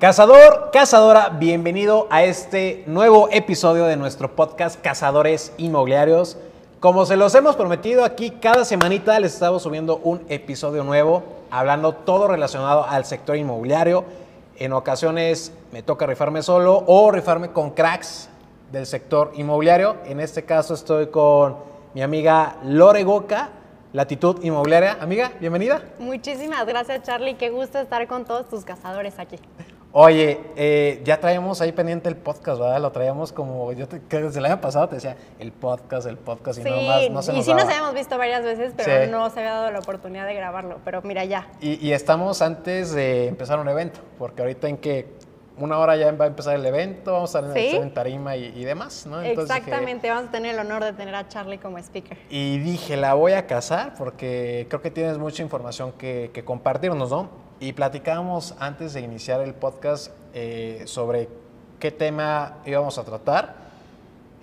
Cazador, cazadora, bienvenido a este nuevo episodio de nuestro podcast Cazadores Inmobiliarios. Como se los hemos prometido aquí, cada semanita les estamos subiendo un episodio nuevo, hablando todo relacionado al sector inmobiliario. En ocasiones me toca rifarme solo o rifarme con cracks del sector inmobiliario. En este caso estoy con mi amiga Lore Goca, Latitud Inmobiliaria. Amiga, bienvenida. Muchísimas gracias, Charlie. Qué gusto estar con todos tus cazadores aquí. Oye, eh, ya traíamos ahí pendiente el podcast, ¿verdad? Lo traíamos como, yo te, que desde el año pasado te decía, el podcast, el podcast, y sí, no más, no se y sí nos habíamos visto varias veces, pero Sí. no se había dado la oportunidad de grabarlo. Pero mira, ya. Y, y estamos antes de empezar un evento, porque ahorita en que una hora ya va a empezar el evento, vamos a estar Sí. en tarima y, y demás, ¿no? Entonces dije- Exactamente, vamos a tener el honor de tener a Charlie como speaker. y dije, la voy a casar porque creo que tienes mucha información que, que compartirnos, ¿no? Y platicábamos antes de iniciar el podcast eh, sobre qué tema íbamos a tratar.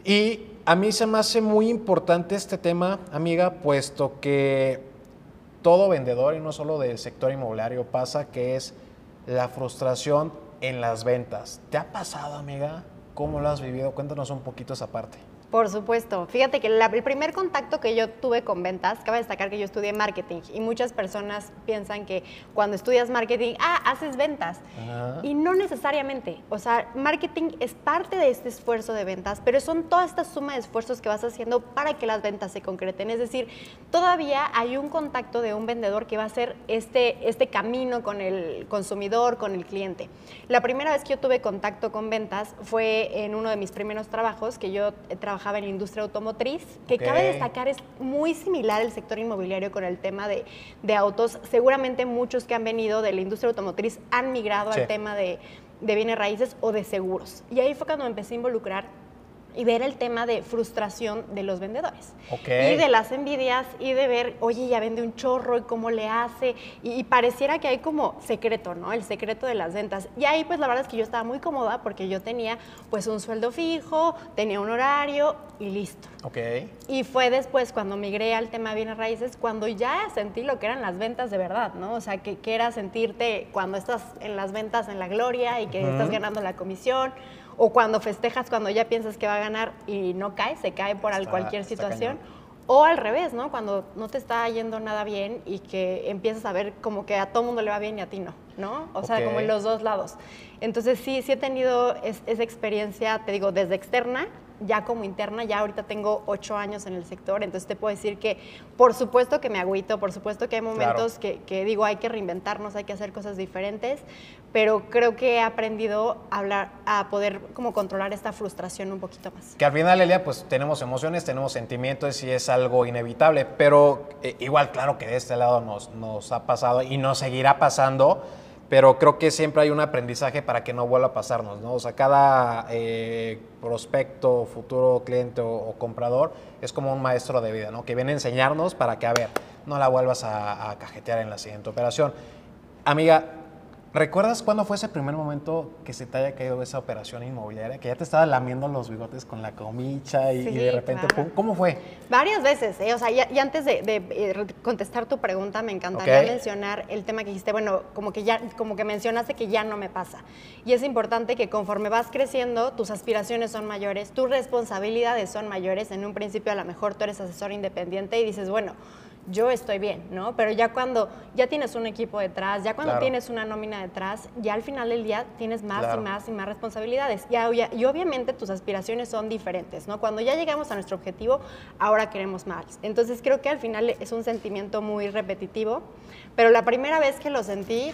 Y a mí se me hace muy importante este tema, amiga, puesto que todo vendedor, y no solo del sector inmobiliario, pasa que es la frustración en las ventas. ¿Te ha pasado, amiga? ¿Cómo lo has vivido? Cuéntanos un poquito esa parte. Por supuesto. Fíjate que la- el primer contacto que yo tuve con ventas, cabe destacar que yo estudié marketing y muchas personas piensan que cuando estudias marketing, ah, haces ventas. Ajá. Y no necesariamente. O sea, marketing es parte de este esfuerzo de ventas, pero son toda esta suma de esfuerzos que vas haciendo para que las ventas se concreten. Es decir, todavía hay un contacto de un vendedor que va a hacer este, este camino con el consumidor, con el cliente. La primera vez que yo tuve contacto con ventas fue en uno de mis primeros trabajos, que yo eh, trabajaba en la industria automotriz, que cabe destacar es muy similar el sector inmobiliario con el tema de, de autos. Seguramente muchos que han venido de la industria automotriz han migrado Sí. al tema de, de bienes raíces o de seguros. Y ahí fue cuando me empecé a involucrar y ver el tema de frustración de los vendedores. Ok. Y de las envidias y de ver, oye, ya vende un chorro y cómo le hace. Y, y pareciera que hay como secreto, ¿no? El secreto de las ventas. Y ahí pues la verdad es que yo estaba muy cómoda porque yo tenía pues un sueldo fijo, tenía un horario y listo. Ok. Y fue después cuando migré al tema bienes raíces, cuando ya sentí lo que eran las ventas de verdad, ¿no? O sea, que, que era sentirte cuando estás en las ventas en la gloria y que estás ganando la comisión, o cuando festejas cuando ya piensas que va a ganar y no cae, se cae por Está- cualquier situación. O al revés, ¿no? Cuando no te está yendo nada bien y que empiezas a ver como que a todo mundo le va bien y a ti no, ¿no? O sea, Ok. como en los dos lados. Entonces sí, sí he tenido es- esa experiencia, te digo, desde externa, ya como interna, ya ahorita tengo ocho años en el sector, entonces te puedo decir que por supuesto que me agüito, por supuesto que hay momentos que, que digo hay que reinventarnos, hay que hacer cosas diferentes, pero creo que he aprendido a hablar, a poder como controlar esta frustración un poquito más. Que al final del día, pues tenemos emociones, tenemos sentimientos y es algo inevitable, pero eh, igual, claro que de este lado nos, nos ha pasado y nos seguirá pasando, pero creo que siempre hay un aprendizaje para que no vuelva a pasarnos, ¿no? O sea, cada eh, prospecto, futuro cliente o, comprador es como un maestro de vida, ¿no? Que viene a enseñarnos para que, a ver, no la vuelvas a cajetear en la siguiente operación. Amiga, ¿Recuerdas cuándo fue ese primer momento que se te haya caído esa operación inmobiliaria? Que ya te estaba lamiendo los bigotes con la comicha y, Sí, y de repente, claro. ¿cómo fue? Varias veces, ¿eh? o sea, y, antes de, de, eh, contestar tu pregunta, me encantaría mencionar el tema que dijiste, bueno, como que ya, como que mencionaste que ya no me pasa. Y es importante que conforme vas creciendo, tus aspiraciones son mayores, tus responsabilidades son mayores. En un principio, a lo mejor tú eres asesor independiente y dices, bueno, yo estoy bien, ¿no? Pero ya cuando ya tienes un equipo detrás, ya cuando Claro. tienes una nómina detrás, ya al final del día tienes más Claro. y más y más responsabilidades. Y, y obviamente tus aspiraciones son diferentes, ¿no? Cuando ya llegamos a nuestro objetivo, ahora queremos más. Entonces creo que al final es un sentimiento muy repetitivo, pero la primera vez que lo sentí,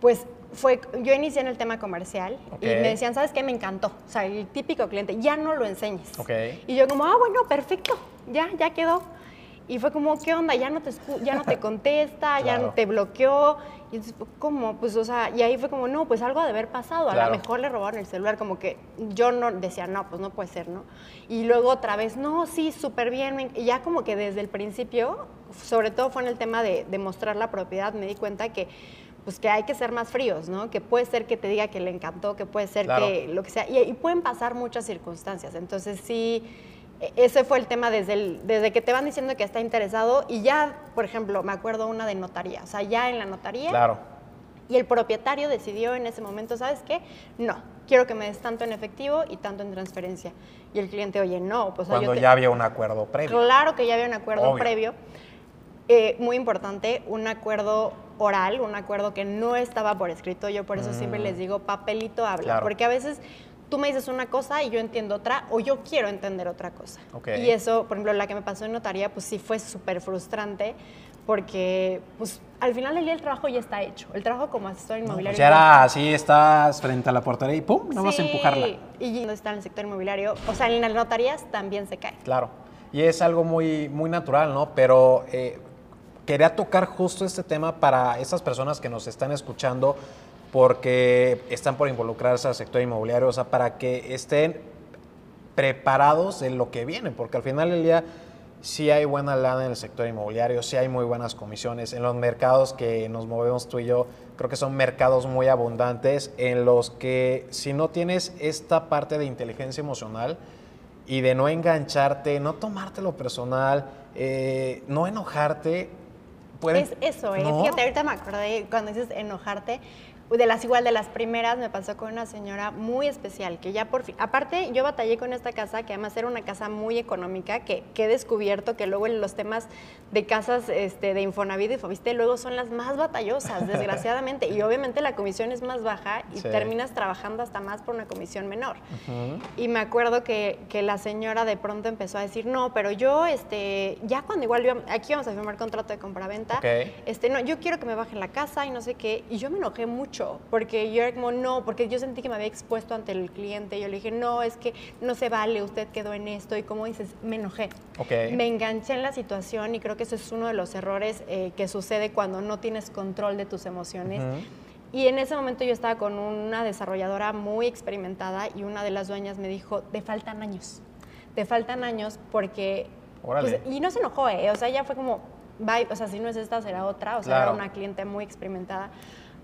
pues fue, yo inicié en el tema comercial Ok. y me decían, ¿sabes qué? Me encantó. O sea, el típico cliente, ya no lo enseñes. Ok. Y yo como, ah, bueno, perfecto, ya, ya quedó. Y fue como, ¿qué onda? Ya no te, ya no te contesta, ya Claro. no te bloqueó. Y entonces. Pues, o sea, y ahí fue como, no, pues algo ha de haber pasado. A Claro. lo mejor le robaron el celular, como que yo no decía, no, pues no puede ser, ¿no? Y luego otra vez, no, sí, súper bien. Y ya como que desde el principio, sobre todo fue en el tema de, de mostrar la propiedad, me di cuenta que pues que hay que ser más fríos, ¿no? Que puede ser que te diga que le encantó, que puede ser Claro. que lo que sea. Y, y pueden pasar muchas circunstancias. Entonces sí, ese fue el tema desde, el- desde que te van diciendo que está interesado y ya, por ejemplo, me acuerdo una de notaría. O sea, ya en la notaría Claro. Y el propietario decidió en ese momento, ¿sabes qué? No, quiero que me des tanto en efectivo y tanto en transferencia. Y el cliente, oye, no, pues Cuando yo te- ya había un acuerdo previo. Claro que ya había un acuerdo Obvio. previo. Eh, muy importante, un acuerdo oral, un acuerdo que no estaba por escrito. Yo por eso siempre les digo, papelito habla. Mm. Claro. Porque a veces tú me dices una cosa y yo entiendo otra, o yo quiero entender otra cosa. Ok. Y eso, por ejemplo, la que me pasó en notaría, pues sí fue súper frustrante. Porque, pues, al final del día el trabajo ya está hecho. El trabajo como asesor No, inmobiliario. pues ya era así, estás frente a la portería y ¡pum! No vas a empujarla. Y cuando está en el sector inmobiliario, o sea, en las notarías también se cae. Claro. Y es algo muy, muy natural, ¿no? Pero eh, quería tocar justo este tema para esas personas que nos están escuchando porque están por involucrarse al sector inmobiliario, o sea, para que estén preparados de lo que viene, porque al final del día sí hay buena lana en el sector inmobiliario, sí hay muy buenas comisiones. En los mercados que nos movemos tú y yo, creo que son mercados muy abundantes en los que si no tienes esta parte de inteligencia emocional y de no engancharte, no tomártelo personal, eh, no enojarte, puede... Es eso, ¿eh? ¿No? Fíjate, ahorita me acordé cuando dices enojarte. De las igual de las primeras me pasó con una señora muy especial que ya por fin, aparte yo batallé con esta casa que además era una casa muy económica que, que he descubierto que luego en los temas de casas este, de Infonavit y Fobiste luego son las más batallosas desgraciadamente y obviamente la comisión es más baja y Sí. terminas trabajando hasta más por una comisión menor. Y me acuerdo que, que la señora de pronto empezó a decir, no, pero yo, este, ya cuando igual íbamos- aquí vamos a firmar contrato de compraventa, Ok. este, no, yo quiero que me bajen la casa y no sé qué. Y yo me enojé mucho, porque yo era como, no, porque yo sentí que me había expuesto ante el cliente. Yo le dije, no, es que no se vale, usted quedó en esto. Y como dices, me enojé. Ok. Me enganché en la situación y creo que eso es uno de los errores eh, que sucede cuando no tienes control de tus emociones. Ujú. Y en ese momento yo estaba con una desarrolladora muy experimentada y una de las dueñas me dijo, te faltan años, te faltan años porque... Órale. pues, y no se enojó, ¿eh? o sea, ella fue como, bye, o sea, si no es esta, será otra, o sea, Claro. era una cliente muy experimentada.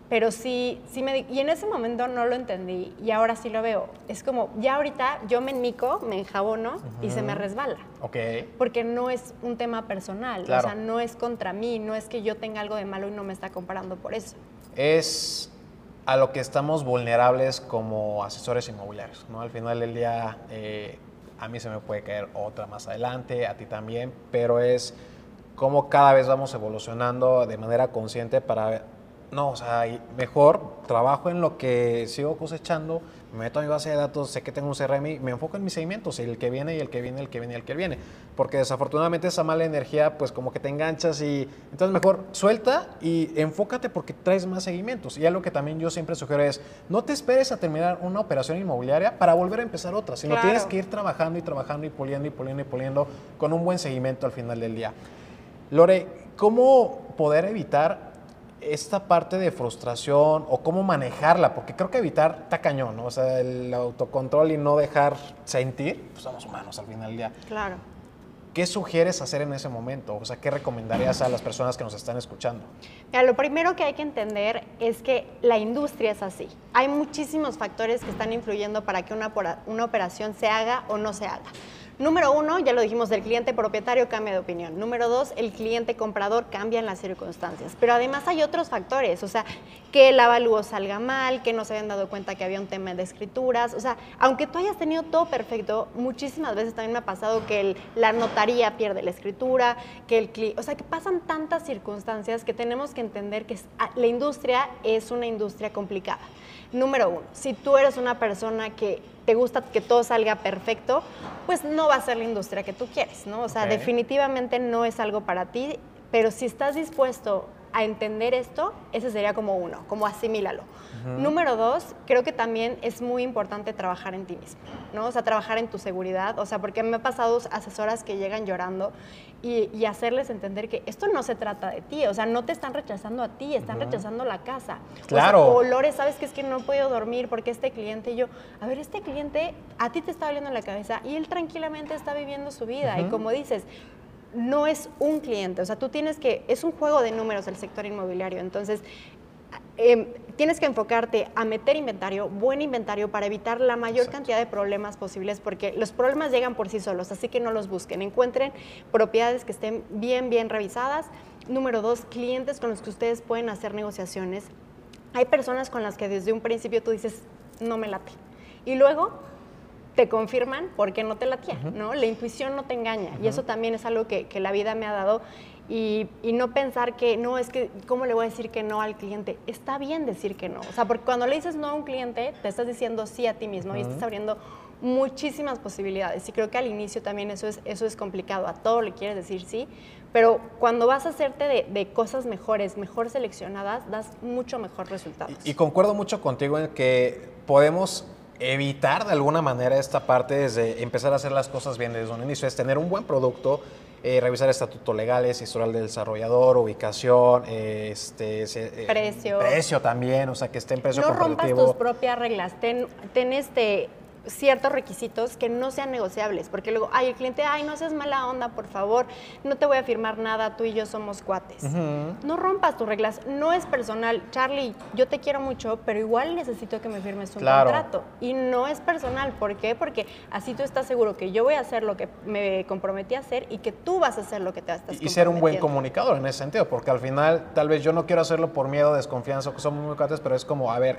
Pero sí, sí me di- y en ese momento no lo entendí y ahora sí lo veo. Es como, ya ahorita yo me enmico, me enjabono y se me resbala Ok. porque no es un tema personal, Claro. o sea, no es contra mí, no es que yo tenga algo de malo y no me está comparando por eso. es a lo que estamos vulnerables como asesores inmobiliarios, ¿no? Al final del día, eh, a mí se me puede caer otra más adelante, a ti también, pero es cómo cada vez vamos evolucionando de manera consciente para, no, o sea, mejor trabajo en lo que sigo cosechando, me meto a mi base de datos, sé que tengo un CRM, me enfoco en mis seguimientos, el que viene y el que viene, el que viene y el que viene, porque desafortunadamente esa mala energía, pues como que te enganchas y entonces mejor suelta y enfócate porque traes más seguimientos. Y algo que también yo siempre sugiero es, no te esperes a terminar una operación inmobiliaria para volver a empezar otra, sino Claro. tienes que ir trabajando y trabajando y puliendo y puliendo y puliendo con un buen seguimiento al final del día. Lore, ¿cómo poder evitar esta parte de frustración o cómo manejarla? Porque creo que evitar está cañón, ¿no? O sea, el autocontrol y no dejar sentir, pues somos humanos al final del día. Claro. ¿Qué sugieres hacer en ese momento? O sea, ¿qué recomendarías a las personas que nos están escuchando? Mira, lo primero que hay que entender es que la industria es así. Hay muchísimos factores que están influyendo para que una, una operación se haga o no se haga. Número uno, ya lo dijimos, el cliente propietario cambia de opinión. Número dos, el cliente comprador cambia en las circunstancias. Pero además hay otros factores, o sea, que el avalúo salga mal, que no se habían dado cuenta que había un tema de escrituras. O sea, aunque tú hayas tenido todo perfecto, muchísimas veces también me ha pasado que la notaría pierde la escritura, que el cli- o sea, que pasan tantas circunstancias que tenemos que entender que es- a- la industria es una industria complicada. Número uno, si tú eres una persona que te gusta que todo salga perfecto, pues no va a ser la industria que tú quieres, ¿no? O sea, definitivamente no es algo para ti, pero si estás dispuesto a entender esto, ese sería como uno, como asimílalo. Número dos, creo que también es muy importante trabajar en ti mismo, ¿no? O sea, trabajar en tu seguridad, o sea, porque me ha pasado asesoras que llegan llorando y, y hacerles entender que esto no se trata de ti, o sea, no te están rechazando a ti, están rechazando la casa. O sea, Claro. O, Lore, sabes que es que no he podido dormir porque este cliente, y yo, a ver, este cliente a ti te está doliendo la cabeza y él tranquilamente está viviendo su vida. Y como dices, no es un cliente, o sea, tú tienes que, es un juego de números el sector inmobiliario, entonces em, tienes que enfocarte a meter inventario, buen inventario, para evitar la mayor Exacto. cantidad de problemas posibles, porque los problemas llegan por sí solos, así que no los busquen. Encuentren propiedades que estén bien, bien revisadas. Número dos, clientes con los que ustedes pueden hacer negociaciones. hay personas con las que desde un principio tú dices, no me late. Y luego te confirman porque no te latía, ¿no? La intuición no te engaña. Y eso también es algo que, que la vida me ha dado. Y, y, no pensar que, no, es que, ¿cómo le voy a decir que no al cliente? Está bien decir que no. O sea, porque cuando le dices no a un cliente, te estás diciendo sí a ti mismo y estás abriendo muchísimas posibilidades. Y creo que al inicio también eso es, eso es complicado. A todo le quieres decir sí, pero cuando vas a hacerte de, de cosas mejores, mejor seleccionadas, das mucho mejor resultados. Y, y concuerdo mucho contigo en que podemos evitar de alguna manera esta parte desde empezar a hacer las cosas bien desde un inicio, es tener un buen producto, eh, revisar estatutos legales, historial del desarrollador, ubicación, eh, este, eh, precio. precio también, o sea, que esté en precio no competitivo. rompas tus propias reglas, ten, ten este ciertos requisitos que no sean negociables, porque luego, ay, el cliente, ay, no seas mala onda, por favor, no te voy a firmar nada, tú y yo somos cuates. Uh -huh. No rompas tus reglas, no es personal. Charlie, yo te quiero mucho, pero igual necesito que me firmes un Claro. contrato. Y no es personal, ¿por qué? Porque así tú estás seguro que yo voy a hacer lo que me comprometí a hacer y que tú vas a hacer lo que te estás Y, y ser un buen comunicador en ese sentido, porque al final tal vez yo no quiero hacerlo por miedo, desconfianza, que somos muy cuates, pero es como, a ver,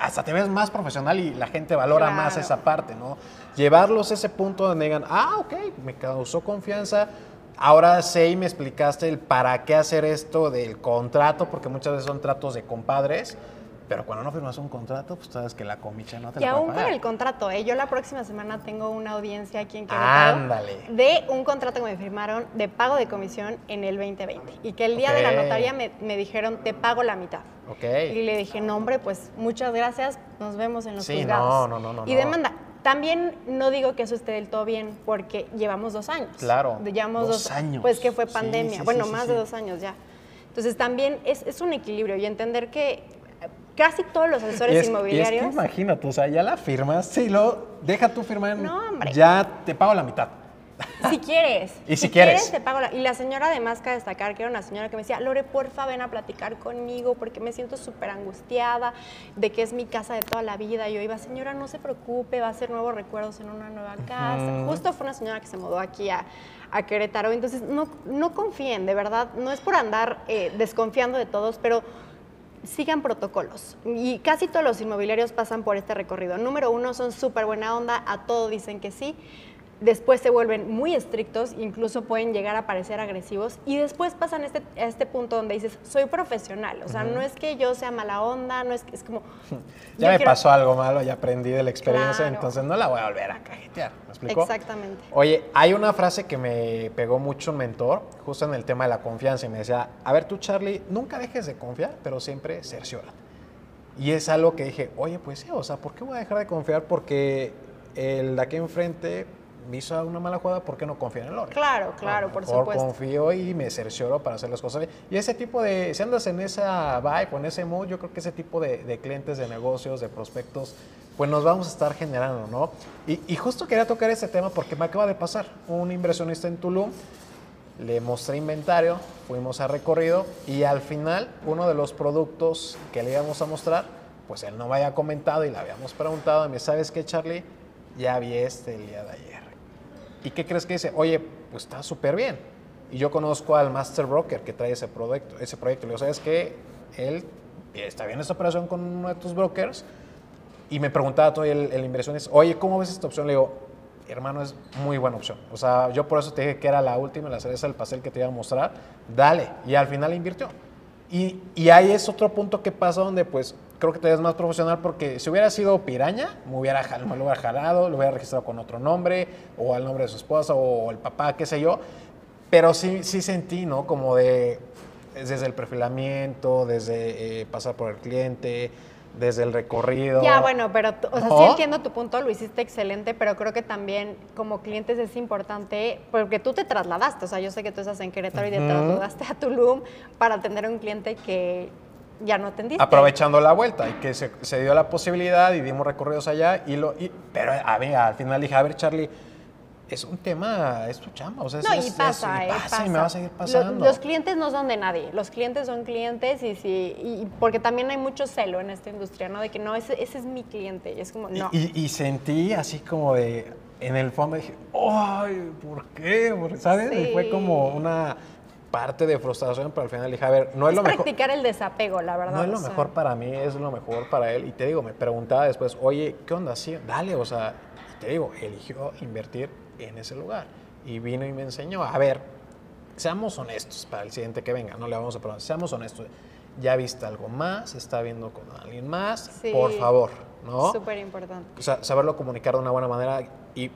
hasta te ves más profesional y la gente valora Claro. más esa parte, ¿no? Llevarlos a ese punto donde digan, ah, ok, me causó confianza, ahora sé y me explicaste el para qué hacer esto del contrato, porque muchas veces son tratos de compadres, pero cuando no firmas un contrato, pues sabes que la comicha no te Y la aún puede con el contrato, ¿eh? yo la próxima semana tengo una audiencia aquí en Querétaro Ándale. de un contrato que me firmaron de pago de comisión en el 2020 y que el día de la Ok. notaría me, me dijeron te pago la mitad. Y le dije, no hombre, pues muchas gracias, nos vemos en los Sí, juzgados. no, no, no, no, Y demanda. También no digo que eso esté del todo bien, porque llevamos dos años. Claro, Llevamos dos dos, años. Pues que fue pandemia. sí, bueno, sí, más de dos años ya. Entonces también es, es un equilibrio y entender que casi todos los asesores es- inmobiliarios... Es que imagínate, o sea, ya la firmas, sí, lo deja tú firmar, No, hombre. ya te pago la mitad. Si quieres. Y si quieres. te pago la- Y la señora, además, cabe destacar que era una señora que me decía, Lore, porfa, ven a platicar conmigo porque me siento súper angustiada de que es mi casa de toda la vida. Y yo iba, señora, no se preocupe, va a ser nuevos recuerdos en una nueva casa. Justo fue una señora que se mudó aquí a, a Querétaro. Entonces, no, no confíen, de verdad. No es por andar eh, desconfiando de todos, pero sigan protocolos. Y casi todos los inmobiliarios pasan por este recorrido. Número uno, son súper buena onda, a todo dicen que sí. Después se vuelven muy estrictos, incluso pueden llegar a parecer agresivos. Y después pasan este, a este punto donde dices, soy profesional. O sea, no es que yo sea mala onda, no es que es como... Ya me quiero- pasó algo malo, ya aprendí de la experiencia, Claro. entonces no la voy a volver a cajetear. ¿Me explico? Exactamente. Oye, hay una frase que me pegó mucho un mentor, justo en el tema de la confianza, y me decía, a ver tú Charlie, nunca dejes de confiar, pero siempre cerciora. Y es algo que dije, oye, pues sí, o sea, ¿por qué voy a dejar de confiar? Porque el de aquí enfrente hizo una mala jugada, ¿por qué no confía en el otro? Claro, claro, por supuesto. confío y me cercioro para hacer las cosas bien. Y ese tipo de, si andas en esa vibe o en ese mood, yo creo que ese tipo de, de clientes, de negocios, de prospectos, pues nos vamos a estar generando, ¿no? Y, y justo quería tocar ese tema porque me acaba de pasar. Un inversionista en Tulum, le mostré inventario, fuimos a recorrido y al final uno de los productos que le íbamos a mostrar, pues él no me había comentado y le habíamos preguntado, y me ¿sabes qué, Charlie? Ya vi este el día de ayer. ¿Y qué crees que dice? Oye, pues está súper bien. Y yo conozco al Master Broker que trae ese proyecto. Ese proyecto. Le digo, ¿sabes qué? Él está bien esta operación con uno de tus brokers. Y me preguntaba todo el, el inversionista, oye, ¿cómo ves esta opción? Le digo, hermano, es muy buena opción. O sea, yo por eso te dije que era la última, la cereza del pastel que te iba a mostrar. Dale. Y al final invirtió. Y, y ahí es otro punto que pasa donde, pues, creo que te ves más profesional porque si hubiera sido piraña, me, hubiera, me lo hubiera jalado, lo hubiera registrado con otro nombre, o al nombre de su esposa, o el papá, qué sé yo. Pero sí, sí sentí, ¿no? Como de, desde el perfilamiento, desde eh, pasar por el cliente, desde el recorrido. Ya, bueno, pero, o sea, sí entiendo tu punto, lo hiciste excelente, pero creo que también como clientes es importante, porque tú te trasladaste, o sea, yo sé que tú estás en Querétaro y te trasladaste a Tulum para atender a un cliente que ya no atendiste. aprovechando la vuelta y que se, se dio la posibilidad y dimos recorridos allá y lo y- pero a ver, al final dije a ver Charlie es un tema es tu chamba o sea No, es- y es- pasa, y eh, pasa y me va a seguir pasando Los, clientes no son de nadie, los clientes son clientes y sí, y porque también hay mucho celo en esta industria, ¿no? De que no, ese, ese es mi cliente, y es como, Y- no. y, y sentí así como de en el fondo dije ay ¿por qué? ¿sabes? Y fue como una parte de frustración, pero al final dije, a ver, no es, Es lo mejor. practicar el desapego, la verdad. No es lo sea. mejor para mí, es lo mejor para él. Y te digo, me preguntaba después, oye, ¿qué onda? Sí, dale, o sea, te digo, eligió invertir en ese lugar. Y vino y me enseñó, a ver, seamos honestos para el siguiente que venga, no le vamos a preguntar, seamos honestos. ¿Ya viste algo más? ¿Está viendo con alguien más? Sí. Por favor, ¿no? Súper importante. O sea, saberlo comunicar de una buena manera y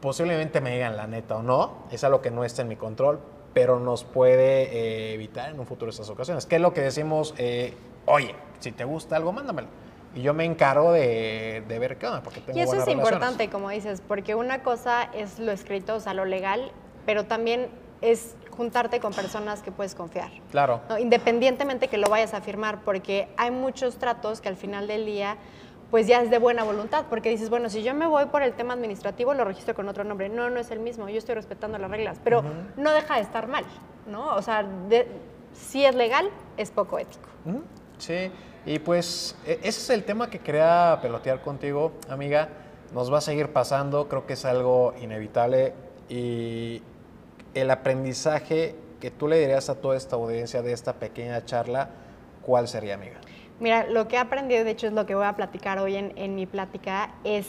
posiblemente me digan la neta o no, es algo que no está en mi control, pero nos puede eh, evitar en un futuro estas ocasiones. ¿Qué es lo que decimos? Eh, Oye, si te gusta algo, mándamelo. Y yo me encargo de, de ver qué onda, porque tengo Y eso buenas es relaciones. importante, como dices, porque una cosa es lo escrito, o sea, lo legal, pero también es juntarte con personas que puedes confiar. Claro. ¿no? Independientemente que lo vayas a firmar, porque hay muchos tratos que al final del día pues ya es de buena voluntad, porque dices, bueno, si yo me voy por el tema administrativo, lo registro con otro nombre. No, no es el mismo, yo estoy respetando las reglas, pero no deja de estar mal, ¿no? O sea, de- si es legal, es poco ético. Sí, y pues e- ese es el tema que quería pelotear contigo, amiga. Nos va a seguir pasando, creo que es algo inevitable y el aprendizaje que tú le dirías a toda esta audiencia de esta pequeña charla, ¿cuál sería, amiga? Mira, lo que he aprendido, de hecho es lo que voy a platicar hoy en, en mi plática, es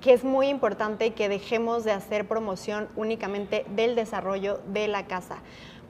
que es muy importante que dejemos de hacer promoción únicamente del desarrollo de la casa.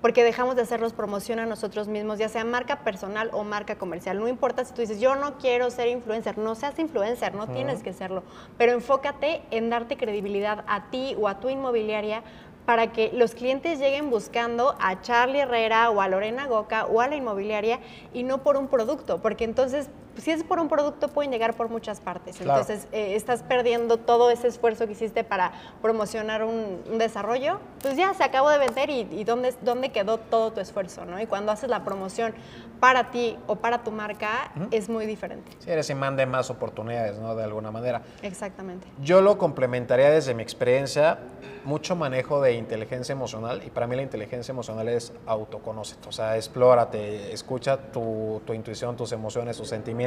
Porque dejamos de hacernos promoción a nosotros mismos, ya sea marca personal o marca comercial. No importa si tú dices, yo no quiero ser influencer, no seas influencer, no tienes que serlo. Pero enfócate en darte credibilidad a ti o a tu inmobiliaria para que los clientes lleguen buscando a Charlie Herrera o a Lorena Goca o a la inmobiliaria y no por un producto, porque entonces si es por un producto pueden llegar por muchas partes. Claro. Entonces eh, estás perdiendo todo ese esfuerzo que hiciste para promocionar un, un desarrollo, pues ya se acabó de vender y, y dónde, dónde quedó todo tu esfuerzo, ¿no? Y cuando haces la promoción para ti o para tu marca es muy diferente. Si eres imán de más oportunidades, ¿no? De alguna manera. Exactamente. Yo lo complementaría desde mi experiencia, mucho manejo de inteligencia emocional y para mí la inteligencia emocional es autoconócete, o sea, explórate, escucha tu, tu intuición, tus emociones, tus sentimientos,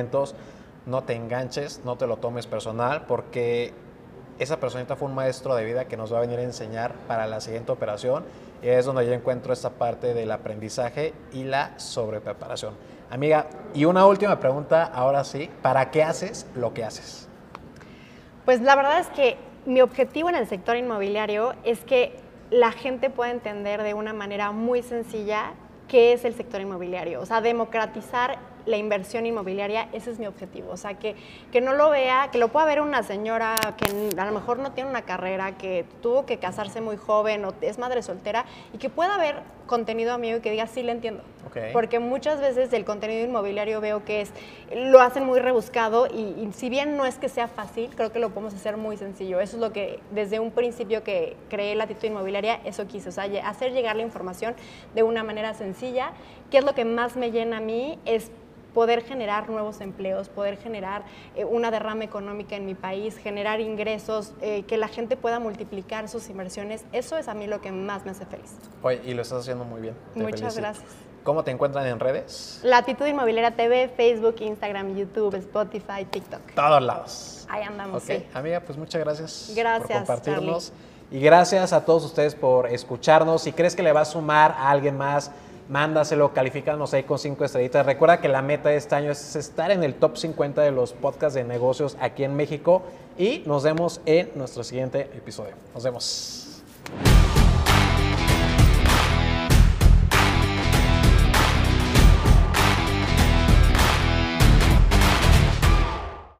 no te enganches, no te lo tomes personal porque esa personita fue un maestro de vida que nos va a venir a enseñar para la siguiente operación y es donde yo encuentro esta parte del aprendizaje y la sobrepreparación. Amiga, y una última pregunta, ahora sí, ¿para qué haces lo que haces? Pues la verdad es que mi objetivo en el sector inmobiliario es que la gente pueda entender de una manera muy sencilla qué es el sector inmobiliario, o sea, democratizar la inversión inmobiliaria, ese es mi objetivo, o sea, que, que no lo vea, que lo pueda ver una señora que a lo mejor no tiene una carrera, que tuvo que casarse muy joven o es madre soltera y que pueda ver contenido amigo y que diga, sí, le entiendo. Porque muchas veces el contenido inmobiliario veo que es, lo hacen muy rebuscado y, y si bien no es que sea fácil, creo que lo podemos hacer muy sencillo. Eso es lo que desde un principio que creé la actitud inmobiliaria, eso quise, o sea, hacer llegar la información de una manera sencilla. ¿Qué es lo que más me llena a mí? Es poder generar nuevos empleos, poder generar eh, una derrama económica en mi país, generar ingresos, eh, que la gente pueda multiplicar sus inversiones. Eso es a mí lo que más me hace feliz. Oye, y lo estás haciendo muy bien. te Muchas felicito. gracias. ¿Cómo te encuentran en redes? La actitud inmobiliaria TV, Facebook, Instagram, YouTube, Spotify, TikTok. Todos lados. Ahí andamos, Ok, sí. amiga, pues muchas gracias, Gracias, por compartirnos. Y gracias a todos ustedes por escucharnos. Si crees que le va a sumar a alguien más, mándaselo, califícanos ahí con cinco estrellitas. Recuerda que la meta de este año es estar en el top 50 de los podcasts de negocios aquí en México. Y nos vemos en nuestro siguiente episodio. Nos vemos.